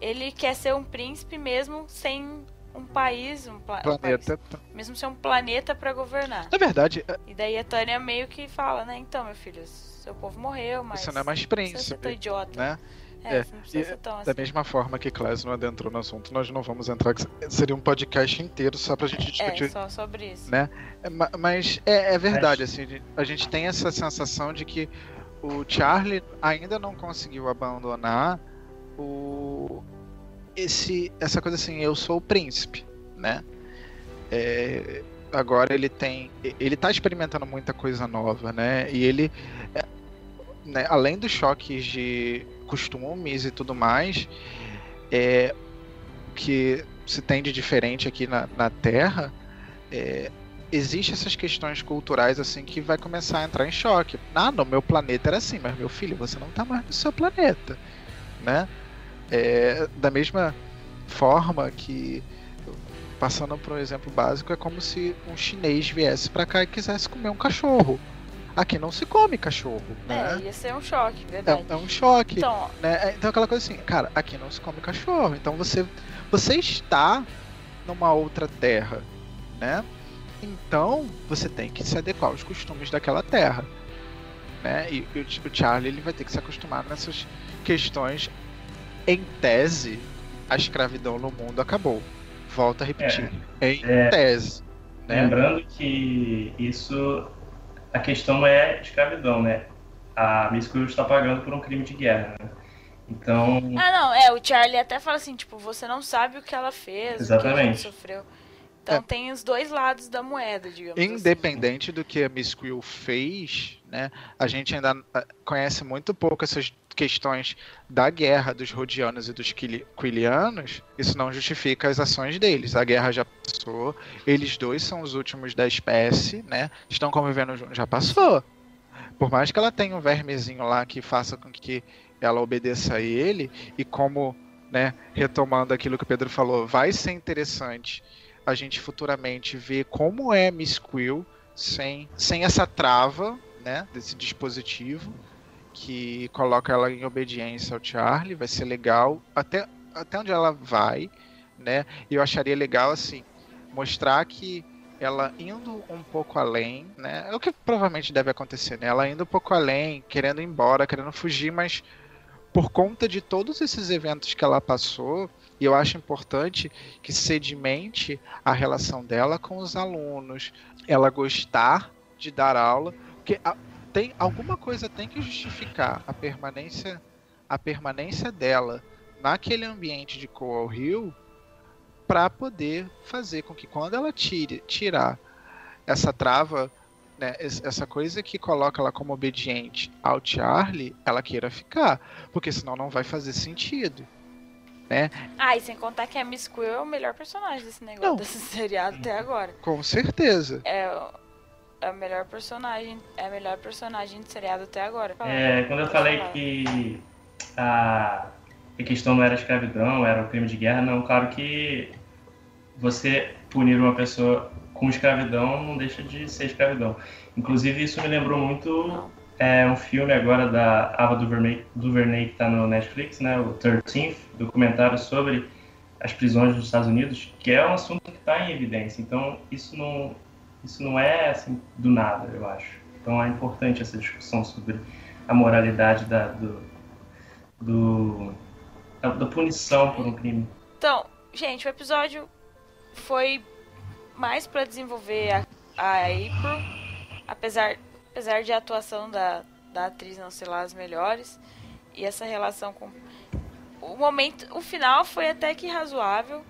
ele quer ser um príncipe mesmo sem um país, um, pla planeta. Um país, mesmo ser um planeta para governar. Na verdade. E daí a Tânia meio que fala, né? Então, meu filho, seu povo morreu, mas. Você não é mais príncipe. Você é idiota. Né? É, é. E, assim. Da mesma forma que Klaus não adentrou no assunto, nós não vamos entrar. Seria um podcast inteiro só pra gente discutir. É, só sobre isso. Né? Mas é, é verdade, assim, a gente tem essa sensação de que o Charlie ainda não conseguiu abandonar o esse essa coisa assim, eu sou o príncipe, né? É, agora ele tem ele tá experimentando muita coisa nova, né? E ele é, né, além dos choques de costumes e tudo mais, é, que se tem de diferente aqui na, na Terra, é, existe essas questões culturais assim que vai começar a entrar em choque. Ah, no meu planeta era assim, mas meu filho, você não está mais no seu planeta, né? É, da mesma forma que passando por um exemplo básico é como se um chinês viesse para cá e quisesse comer um cachorro. Aqui não se come cachorro, né? É, ia ser um choque, verdade. É, é um choque. Então... Né? É, então aquela coisa assim, cara, aqui não se come cachorro. Então você, você está numa outra terra, né? Então você tem que se adequar aos costumes daquela terra, né? E, e o Charlie ele vai ter que se acostumar nessas questões. Em tese, a escravidão no mundo acabou. Volto a repetir. É, em é, tese. Né? Lembrando que isso a questão não é escravidão, né? A Miss Quill está pagando por um crime de guerra, né? Então. Ah, não, é, o Charlie até fala assim, tipo, você não sabe o que ela fez, Exatamente. o que ela sofreu. Então é. tem os dois lados da moeda, digamos assim. Independente assim. do que a Miss Quill fez, né? A gente ainda ah, conhece muito pouco essas questões da guerra dos Rodianos e dos Quilianos, isso não justifica as ações deles. A guerra já passou, eles dois são os últimos da espécie, né? Estão convivendo juntos, já passou. Por mais que ela tenha um vermezinho lá que faça com que ela obedeça a ele, e como, né, retomando aquilo que o Pedro falou, vai ser interessante a gente futuramente ver como é Miss Quill sem, sem essa trava, né, desse dispositivo que coloca ela em obediência ao Charlie, vai ser legal até, até onde ela vai, né? E eu acharia legal assim mostrar que ela indo um pouco além, né? É o que provavelmente deve acontecer, né? Ela indo um pouco além, querendo ir embora, querendo fugir, mas por conta de todos esses eventos que ela passou, e eu acho importante que sedimente a relação dela com os alunos, ela gostar de dar aula, porque a, tem alguma coisa tem que justificar a permanência a permanência dela naquele ambiente de Coal Hill para poder fazer com que quando ela tire tirar essa trava né, essa coisa que coloca ela como obediente ao Charlie, ela queira ficar, porque senão não vai fazer sentido. Né? Ah, e sem contar que a Miss Quill é o melhor personagem desse negócio, não. desse seriado até agora. Com certeza. É, a melhor personagem, é a melhor personagem de seriado até agora. É, quando eu falei que a, a questão não era escravidão, era o crime de guerra, não, claro que você punir uma pessoa com escravidão não deixa de ser escravidão. Inclusive isso me lembrou muito é, um filme agora da Ava DuVernay, DuVernay que está no Netflix, né, o 13th, documentário sobre as prisões dos Estados Unidos, que é um assunto que está em evidência. Então isso não isso não é assim do nada, eu acho. Então é importante essa discussão sobre a moralidade da, do, do da, da punição por um crime. Então, gente, o episódio foi mais para desenvolver a, a April, apesar, apesar de a atuação da, da atriz não ser lá as melhores, e essa relação com. O momento, o final foi até que razoável.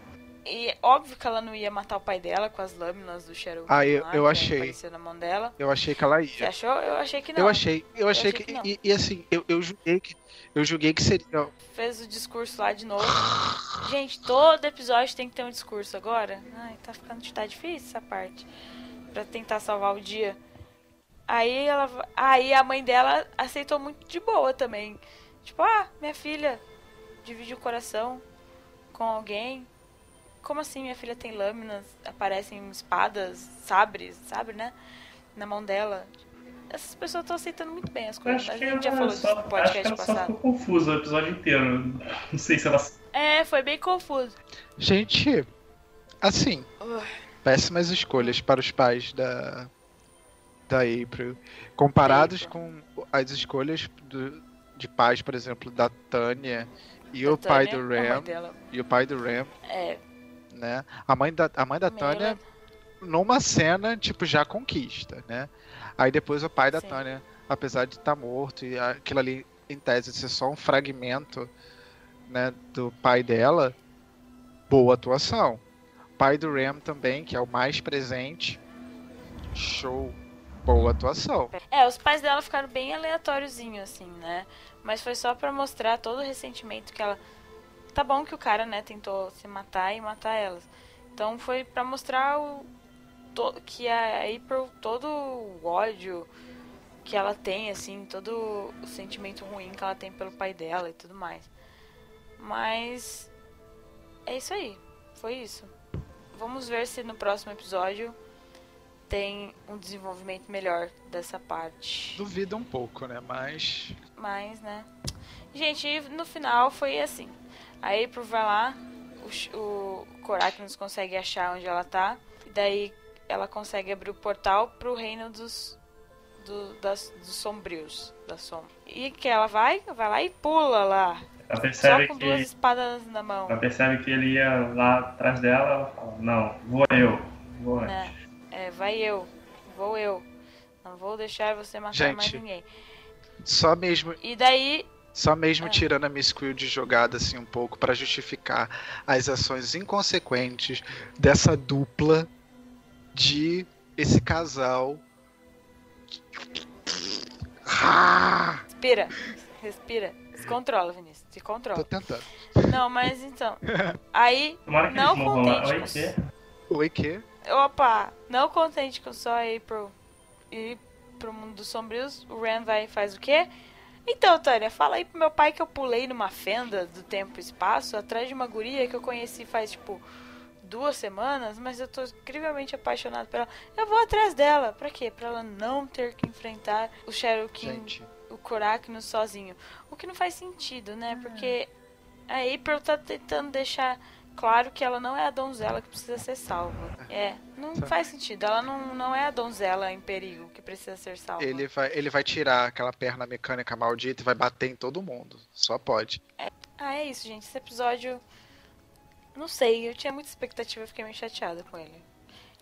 E óbvio que ela não ia matar o pai dela com as lâminas do Cheryl. Ah, eu, lá, eu achei. Na mão dela. Eu achei que ela ia. Você achou? Eu achei que não. Eu achei, eu achei, eu achei que, que e, e, assim, eu, eu julguei que eu julguei que seria. Fez o discurso lá de novo. Gente, todo episódio tem que ter um discurso agora. Ai, tá ficando tá difícil essa parte. Pra tentar salvar o dia. Aí ela. Aí a mãe dela aceitou muito de boa também. Tipo, ah, minha filha divide o coração com alguém como assim minha filha tem lâminas, aparecem espadas, sabres, sabe, né? Na mão dela. Essas pessoas estão aceitando muito bem as coisas. A gente já falou só, disso no podcast acho que ela passado. Só ficou confusa o episódio inteiro. Não sei se ela É, foi bem confuso. Gente, assim, Ugh. péssimas escolhas para os pais da da April, comparados April. com as escolhas do- de pais, por exemplo, da Tânia e Da o pai Tânia, do a mãe Ram, e o pai do Ram, É, né? A mãe da a mãe da Tânia numa cena, tipo, já conquista, né? Aí depois o pai da Sim. Tânia, apesar de estar morto e aquilo ali, em tese, ser só um fragmento, né, do pai dela, boa atuação. Pai do Ram também, que é o mais presente, show, boa atuação. É, os pais dela ficaram bem aleatóriozinho, assim, né? Mas foi só pra mostrar todo o ressentimento que ela. Tá bom que o cara, né, tentou se matar e matar elas. Então foi pra mostrar o. to- que a April, todo o ódio que ela tem, assim, todo o sentimento ruim que ela tem pelo pai dela e tudo mais. Mas. É isso aí. Foi isso. Vamos ver se no próximo episódio tem um desenvolvimento melhor dessa parte. Duvida um pouco, né? Mas. Mas, né? Gente, no final foi assim. A April vai lá, o, o Koraknos consegue achar onde ela tá. E daí ela consegue abrir o portal pro reino dos. do- das, dos sombrios. Da sombra. E que ela vai, vai lá e pula lá. Ela Só percebe com que duas espadas na mão. ela percebe que ele ia lá atrás dela, ela fala, não, vou eu, vou antes. Né? É, vai eu. Vou eu. Não vou deixar você matar Gente. mais ninguém. Só mesmo, E daí. Só mesmo É. tirando a Miss Quill de jogada assim um pouco pra justificar as ações inconsequentes dessa dupla de esse casal. Ah, Respira. Respira. Se controla, Vinícius. Se tô controla. tentando. Não, mas então. *laughs* Aí, não contente Oi, com quê? Oi, que? Opa! Não contente com só April ir pro mundo dos sombrios, o Ren vai e faz o quê? Então, Tânia, fala aí pro meu pai que eu pulei numa fenda do tempo e espaço atrás de uma guria que eu conheci faz, tipo, duas semanas, mas eu tô incrivelmente apaixonado por ela. Eu vou atrás dela. Pra quê? Pra ela não ter que enfrentar o King Gente, o Koraknos sozinho. O que não faz sentido, né? Porque a April tá tentando deixar claro que ela não é a donzela que precisa ser salva. É, não faz sentido. Ela não, não é a donzela em perigo que precisa ser salva. ele vai, ele vai tirar aquela perna mecânica maldita e vai bater em todo mundo. Só pode. Ah, é isso, gente. Esse episódio. Não sei, eu tinha muita expectativa, eu fiquei meio chateada com ele.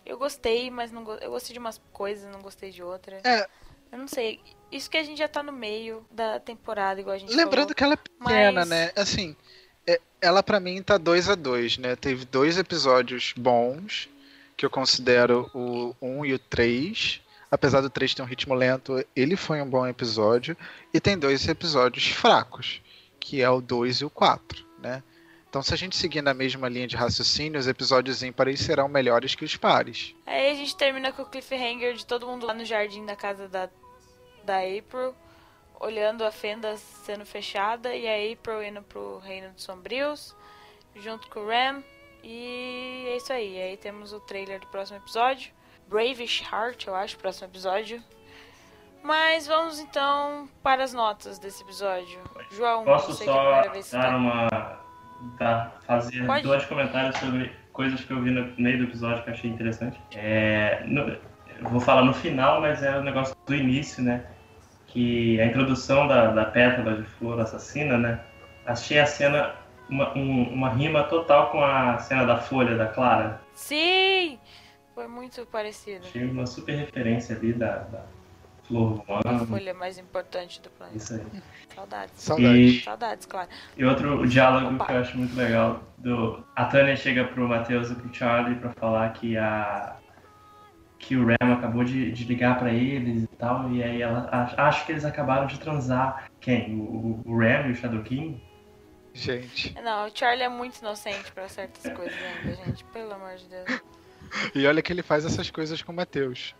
Eu gostei, mas não go... eu gostei de umas coisas, não gostei de outras. É. Eu não sei. Isso que a gente já tá no meio da temporada, igual a gente Lembrando falou. que ela é pequena, Mas- né? Assim, é- ela pra mim tá 2 a 2 né? Teve dois episódios bons, que eu considero o 1 um e o 3. Apesar do 3 ter um ritmo lento, ele foi um bom episódio. E tem dois episódios fracos, que é o 2 e o 4, né? Então, se a gente seguir na mesma linha de raciocínio, os episódios ímpares serão melhores que os pares. Aí a gente termina com o cliffhanger de todo mundo lá no jardim da casa da, da April, olhando a fenda sendo fechada, e a April indo pro Reino dos Sombrios, junto com o Ram. E é isso aí. Aí temos o trailer do próximo episódio. Bravish Heart, eu acho, próximo episódio. Mas vamos então para as notas desse episódio. João, Posso só dar tá. uma. Dar, fazer Pode. dois comentários sobre coisas que eu vi no meio do episódio que eu achei interessante. É, no- eu vou falar no final, mas é o negócio do início, né? Que a introdução da, da pétala de flor assassina, né? Achei a cena uma, um- uma rima total com a cena da folha da Clara. Sim! Foi muito parecido. Achei uma super referência ali da, da flor A humana. folha mais importante do planeta. Isso aí. Saudades. Saudades. E- Saudades, claro. E outro diálogo Opa. que eu acho muito legal, do a Tânia chega pro Matheus e pro Charlie pra falar que a que o Ram acabou de, de ligar pra eles e tal, e aí ela a- acha que eles acabaram de transar. Quem? O, o- o Ram e o Shadow King? Gente. Não, o Charlie é muito inocente pra certas coisas ainda, gente. Pelo amor de Deus. *laughs* E olha que ele faz essas coisas com o Matheus.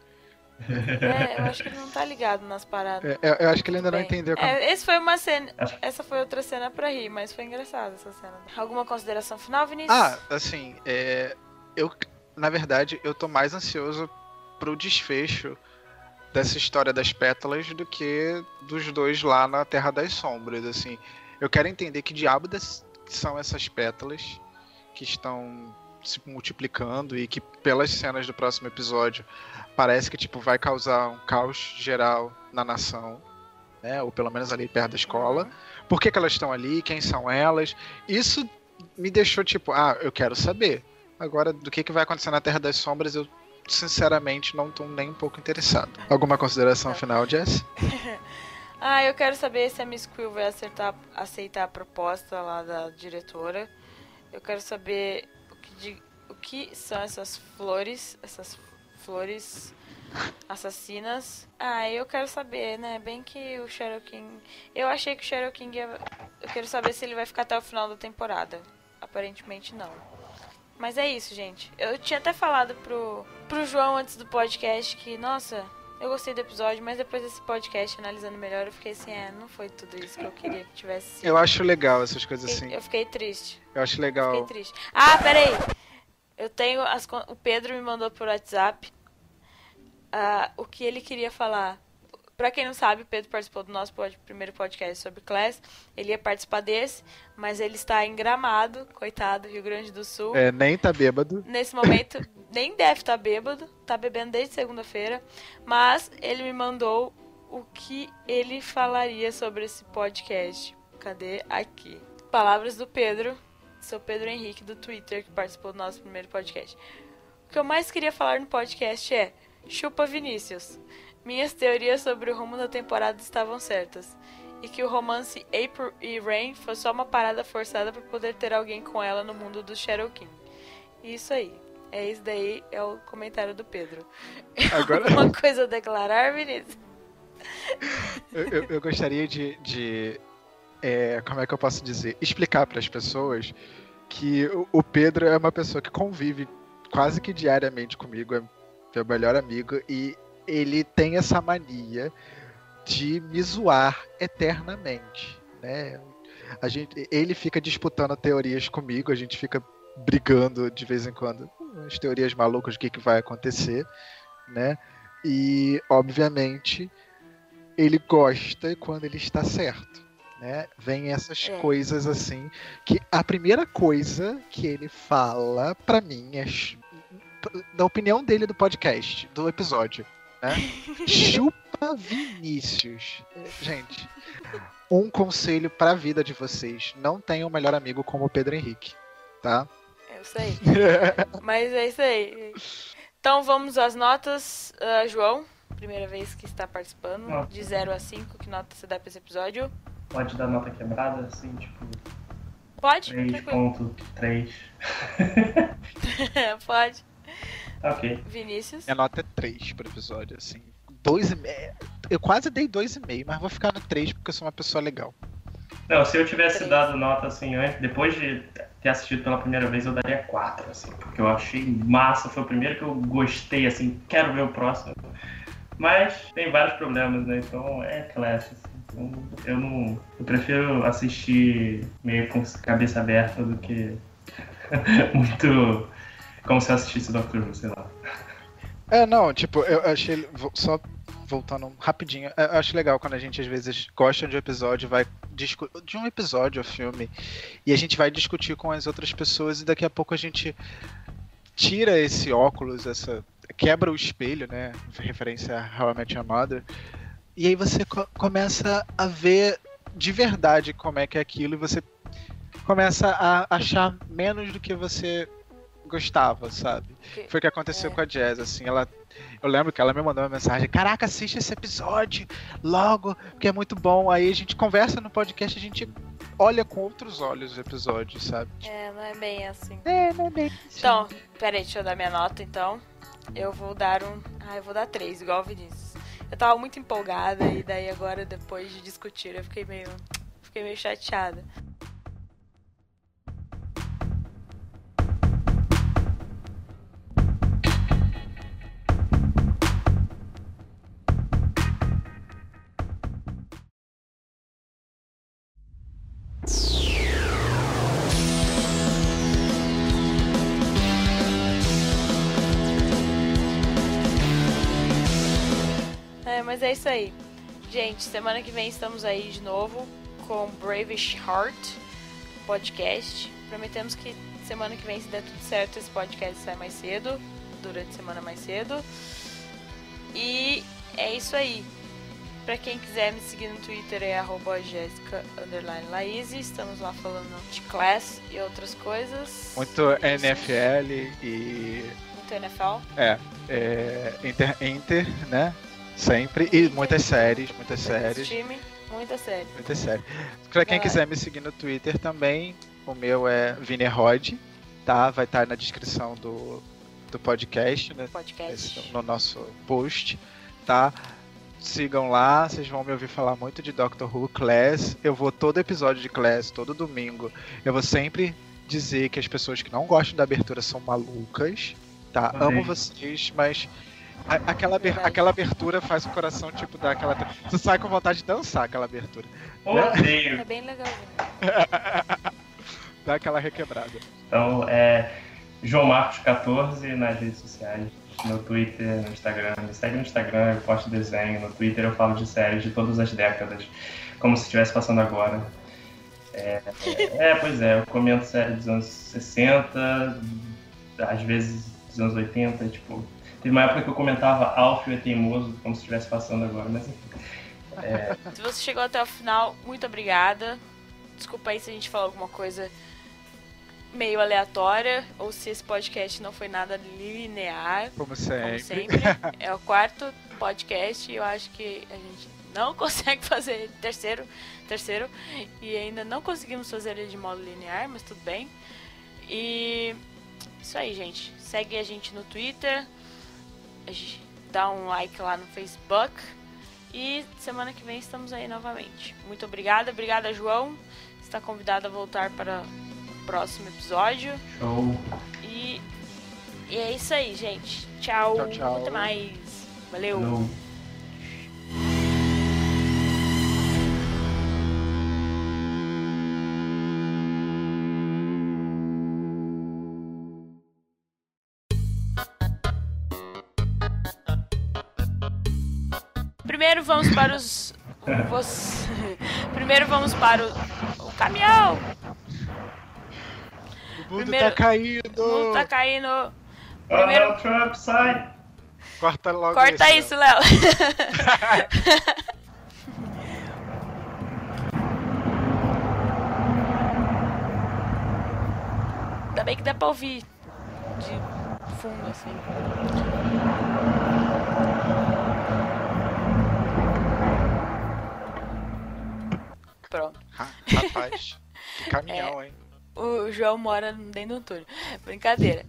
É, eu acho que ele não tá ligado nas paradas. É, eu, eu acho que ele ainda não Bem, entendeu como. É, esse foi uma cena. Acho- Essa foi outra cena pra rir, mas foi engraçada essa cena. Alguma consideração final, Vinícius? Ah, assim, é, eu, na verdade, eu tô mais ansioso pro desfecho dessa história das pétalas do que dos dois lá na Terra das Sombras, assim. Eu quero entender que diabo são essas pétalas que estão se multiplicando e que pelas cenas do próximo episódio parece que tipo vai causar um caos geral na nação, né? Ou pelo menos ali perto da escola. Por que, que elas estão ali? Quem são elas? Isso me deixou tipo, ah, eu quero saber. Agora, do que, que vai acontecer na Terra das Sombras, eu sinceramente não tô nem um pouco interessado. Alguma consideração final, Jess? *laughs* Ah, eu quero saber se a Miss Quill vai acertar, aceitar a proposta lá da diretora. Eu quero saber o que, de- o que são essas flores, essas flores *laughs* assassinas. Ah, eu quero saber, né? Bem que o Shadow King. Eu achei que o Shadow King ia. Eu quero saber se ele vai ficar até o final da temporada. Aparentemente não. Mas é isso, gente. Eu tinha até falado pro, pro João antes do podcast que, nossa, eu gostei do episódio, mas depois desse podcast, analisando melhor, eu fiquei assim, é, não foi tudo isso que eu queria que tivesse sido. Eu acho legal essas coisas Fiquei- assim. Eu fiquei triste. Eu acho Fiquei legal. triste. Ah, peraí. Eu tenho as o Pedro me mandou por WhatsApp ah, o que ele queria falar. Pra quem não sabe, o Pedro participou do nosso pod- primeiro podcast sobre Class. Ele ia participar desse, mas ele está em Gramado, coitado, Rio Grande do Sul. É, nem tá bêbado. Nesse momento, *laughs* nem deve estar bêbado, tá bebendo desde segunda-feira, mas ele me mandou o que ele falaria sobre esse podcast. Cadê? Aqui. Palavras do Pedro, seu Pedro Henrique do Twitter, que participou do nosso primeiro podcast. O que eu mais queria falar no podcast é: chupa Vinícius. Minhas teorias sobre o rumo da temporada estavam certas. E que o romance April e Rain foi só uma parada forçada para poder ter alguém com ela no mundo do Shadow King. Isso aí. É isso daí, é o comentário do Pedro. Agora- *laughs* Alguma coisa a declarar, Vinícius? Eu, eu- eu gostaria de. de, é, como é que eu posso dizer? Explicar para as pessoas que o, o Pedro é uma pessoa que convive quase que diariamente comigo, é meu melhor amigo, e ele tem essa mania de me zoar eternamente, né? A gente, ele fica disputando teorias comigo, a gente fica brigando de vez em quando, as teorias malucas, o que, que vai acontecer, né? E, obviamente, ele gosta quando ele está certo, né? Vem essas É. coisas assim, que a primeira coisa que ele fala pra mim é da opinião dele do podcast, do episódio, né? Chupa Vinícius. Gente, um conselho pra vida de vocês, não tenham um melhor amigo como o Pedro Henrique, tá? É isso aí. *laughs* Mas é isso aí. Então vamos às notas. Ah, João, primeira vez que está participando. Nota. De 0 a 5, que nota você dá pra esse episódio? Pode dar nota quebrada, assim, tipo, Pode? Tranquilo. 3.3. *laughs* Pode. Ok. Vinícius. Minha nota é 3 pro episódio, assim. 2,5. Eu quase dei 2,5, mas vou ficar no 3 porque eu sou uma pessoa legal. Não, se eu tivesse dado nota assim antes, depois de ter assistido pela primeira vez, eu daria 4, assim, porque eu achei massa, foi o primeiro que eu gostei, assim, quero ver o próximo. Mas tem vários problemas, né? Então é classe, assim. Então, eu não. Eu prefiro assistir meio com cabeça aberta do que *laughs* muito como se assistisse Doctor Who, sei lá. É, não, tipo, eu achei. Só voltando rapidinho, eu acho legal quando a gente às vezes gosta de um episódio, vai de um episódio ou filme, e a gente vai discutir com as outras pessoas e daqui a pouco a gente tira esse óculos, essa. quebra o espelho, né? Referência a How I Met Your Mother. E aí você co- começa a ver de verdade como é que é aquilo e você começa a achar menos do que você gostava, sabe? Foi o que aconteceu É. com a Jazz, assim, ela. Eu lembro que ela me mandou uma mensagem, caraca, assiste esse episódio logo, porque é muito bom. Aí a gente conversa no podcast, a gente olha com outros olhos o episódio, sabe? É, não é bem assim. É, não é bem. Então, peraí, deixa eu dar minha nota então. Eu vou dar um. Ah, eu vou dar 3, igual o Vinícius. Eu tava muito empolgada e daí agora, depois de discutir, eu fiquei meio. Fiquei meio chateada. Mas é isso aí. Gente, semana que vem estamos aí de novo com Bravish Heart. podcast. Prometemos que semana que vem, se der tudo certo, esse podcast sai mais cedo, durante a semana mais cedo. E é isso aí. Pra quem quiser me seguir no Twitter é arroba Jéssica Estamos lá falando de class e outras coisas. Muito NFL e. Muito NFL. É. é Inter, Inter, né? Sempre. E muitas séries, muitas séries. Time, muitas séries. Muitas séries. Pra quem é. quiser me seguir no Twitter também, o meu é Vinerod, tá? Vai estar na descrição do, do podcast, né? Podcast. No nosso post, tá? Sigam lá, vocês vão me ouvir falar muito de Doctor Who Class. Eu vou todo episódio de Class, todo domingo. Eu vou sempre dizer que as pessoas que não gostam da abertura são malucas, tá? Amo vocês, mas aquela, aquela abertura faz o coração, tipo, dar aquela. Você sai com vontade de dançar aquela abertura. Odeio. É bem legal. *laughs* Dá aquela requebrada. Então, é. João Marcos 14 nas redes sociais no Twitter, no Instagram. Me segue no Instagram, eu posto desenho. No Twitter eu falo de séries de todas as décadas, como se estivesse passando agora. É, é, pois é, eu comento séries dos anos 60, às vezes dos anos 80, tipo. Teve uma época que eu comentava Alfio é teimoso, como se estivesse passando agora, mas enfim. É... *laughs* Se você chegou até o final, muito obrigada. Desculpa aí se a gente falou alguma coisa meio aleatória, ou se esse podcast não foi nada linear. Como sempre. Como sempre. *laughs* É o quarto podcast e eu acho que a gente não *laughs* consegue fazer terceiro, terceiro e ainda não conseguimos fazer ele de modo linear, mas tudo bem. E isso aí, gente. Segue a gente no Twitter, dá um like lá no Facebook e semana que vem estamos aí novamente. Muito obrigada, obrigada João. Está convidado a voltar para próximo episódio. Show. E, e é isso aí, gente. Tchau. Tchau, tchau. Até mais. Valeu. Hello. Primeiro vamos para os. Primeiro vamos para o, o caminhão! mundo Primeiro, tá caindo! O mundo tá caindo! Primeiro... Oh, Trump, sai! Corta logo Corta isso, Léo! *laughs* Ainda bem que dá pra ouvir de fundo, assim. Pronto. Rapaz, que *laughs* caminhão, é. hein? o João mora dentro do túnel. Brincadeira.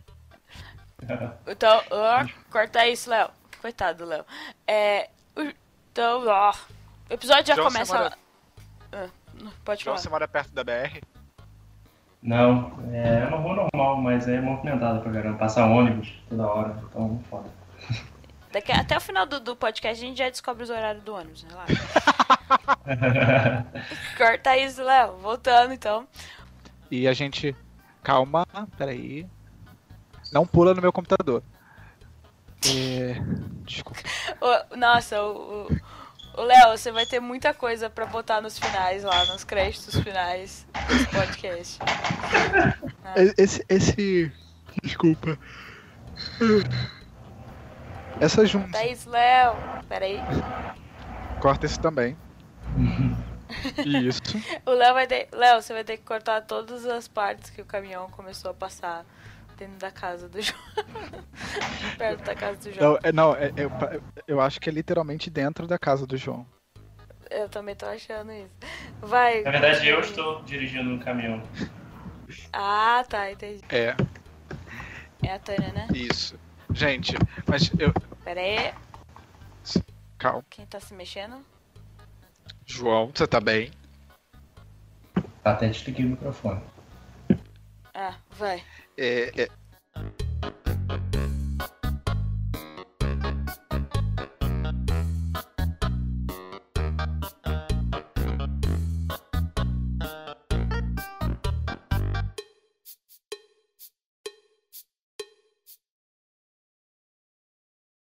Então, ó, corta isso, Léo. Coitado do Léo. É, então, ó. O episódio já João, começa. Mora... Ah, pode João, falar. você mora perto da BR? Não, é uma rua normal, mas é movimentada pra caramba. Passa ônibus toda hora, então foda. Daqui, até o final do, do podcast a gente já descobre os horários do ônibus, relaxa. *laughs* *laughs* Corta isso, Léo. Voltando então. E a gente. Calma, peraí. Não pula no meu computador. É... Desculpa. *laughs* nossa, o. O Léo, você vai ter muita coisa para botar nos finais lá, nos créditos finais desse podcast. Ah. *laughs* Esse, esse. Desculpa. Essa junta. Tá isso, Léo. Peraí. Corta esse também. Isso. *laughs* o Léo vai ter. Léo, você vai ter que cortar todas as partes que o caminhão começou a passar dentro da casa do João. *laughs* Perto da casa do João. Não, é, não é, eu, eu acho que é literalmente dentro da casa do João. Eu também tô achando isso. Vai. Na verdade, eu estou dirigindo um caminhão. Ah, tá, entendi. É. É a Tânia, né? Isso. Gente, mas eu. Pera aí. Calma. Quem tá se mexendo? João, você tá bem? Tá, até desliguei o microfone. Ah, vai. É, é...